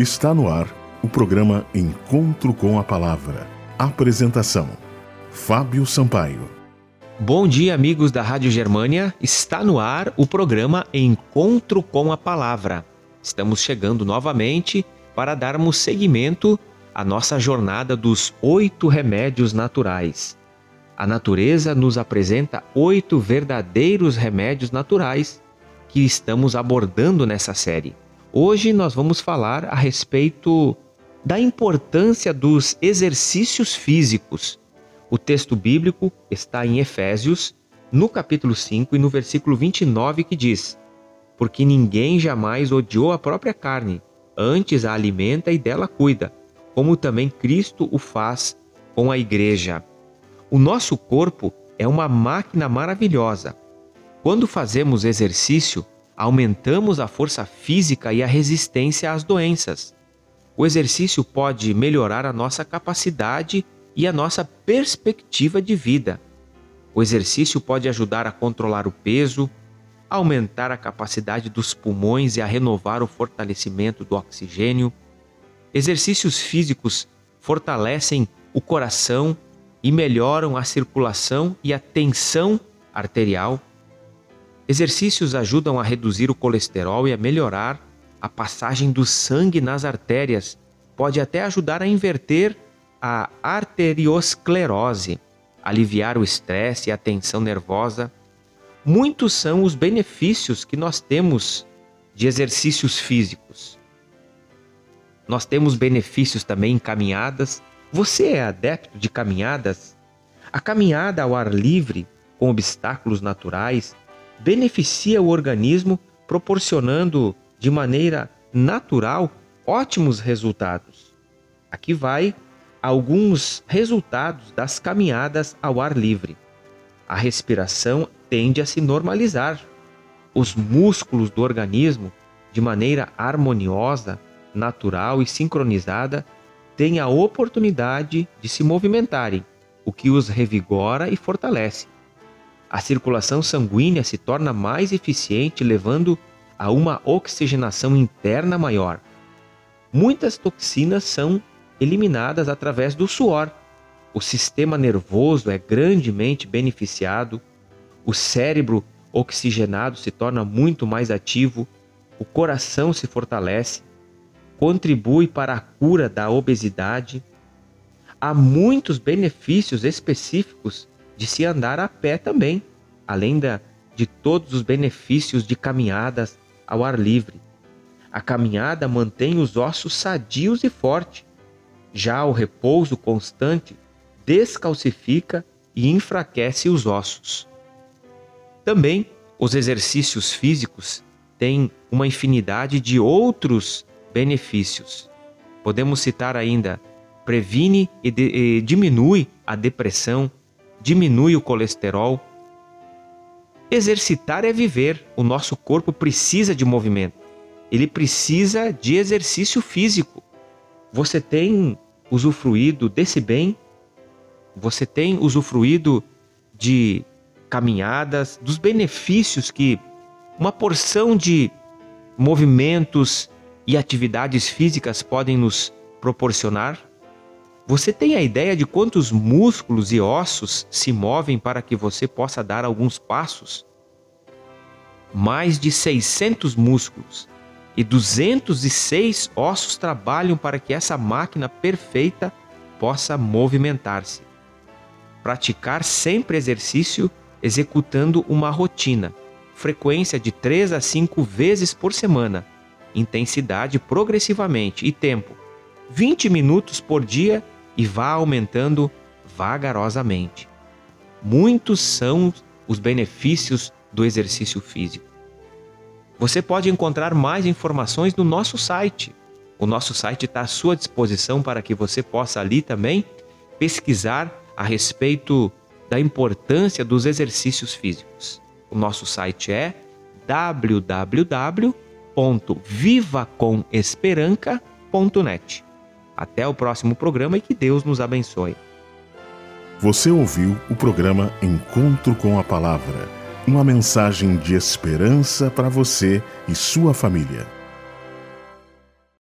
Está no ar o programa Encontro com a Palavra. Apresentação: Fábio Sampaio. Bom dia, amigos da Rádio Germânia. Está no ar o programa Encontro com a Palavra. Estamos chegando novamente para darmos seguimento à nossa jornada dos oito remédios naturais. A natureza nos apresenta oito verdadeiros remédios naturais que estamos abordando nessa série. Hoje nós vamos falar a respeito da importância dos exercícios físicos. O texto bíblico está em Efésios, no capítulo 5 e no versículo 29, que diz: Porque ninguém jamais odiou a própria carne, antes a alimenta e dela cuida, como também Cristo o faz com a igreja. O nosso corpo é uma máquina maravilhosa. Quando fazemos exercício, aumentamos a força física e a resistência às doenças. O exercício pode melhorar a nossa capacidade e a nossa perspectiva de vida. O exercício pode ajudar a controlar o peso, aumentar a capacidade dos pulmões e a renovar o fortalecimento do oxigênio. Exercícios físicos fortalecem o coração e melhoram a circulação e a tensão arterial. Exercícios ajudam a reduzir o colesterol e a melhorar a passagem do sangue nas artérias. Pode até ajudar a inverter a arteriosclerose, aliviar o estresse e a tensão nervosa. Muitos são os benefícios que nós temos de exercícios físicos. Nós temos benefícios também em caminhadas. Você é adepto de caminhadas? A caminhada ao ar livre, com obstáculos naturais, beneficia o organismo, proporcionando de maneira natural ótimos resultados. Aqui vai alguns resultados das caminhadas ao ar livre. A respiração tende a se normalizar. Os músculos do organismo, de maneira harmoniosa, natural e sincronizada, têm a oportunidade de se movimentarem, o que os revigora e fortalece a circulação sanguínea se torna mais eficiente, levando a uma oxigenação interna maior. Muitas toxinas são eliminadas através do suor. O sistema nervoso é grandemente beneficiado, o cérebro oxigenado se torna muito mais ativo, o coração se fortalece, contribui para a cura da obesidade. Há muitos benefícios específicos de se andar a pé também, além da, de todos os benefícios de caminhadas ao ar livre. A caminhada mantém os ossos sadios e fortes. Já o repouso constante descalcifica e enfraquece os ossos. Também os exercícios físicos têm uma infinidade de outros benefícios. Podemos citar ainda: previne e, de, e diminui a depressão, diminui o colesterol. Exercitar é viver. O nosso corpo precisa de movimento. Ele precisa de exercício físico. Você tem usufruído desse bem? Você tem usufruído de caminhadas, dos benefícios que uma porção de movimentos e atividades físicas podem nos proporcionar? Você tem a ideia de quantos músculos e ossos se movem para que você possa dar alguns passos? Mais de 600 músculos e 206 ossos trabalham para que essa máquina perfeita possa movimentar-se. Praticar sempre exercício executando uma rotina, frequência de 3 a 5 vezes por semana, intensidade progressivamente e tempo 20 minutos por dia e vá aumentando vagarosamente. Muitos são os benefícios do exercício físico. Você pode encontrar mais informações no nosso site. O nosso site está à sua disposição para que você possa ali também pesquisar a respeito da importância dos exercícios físicos. O nosso site é www.vivacomesperanca.net. Até o próximo programa e que Deus nos abençoe. Você ouviu o programa Encontro com a Palavra uma mensagem de esperança para você e sua família.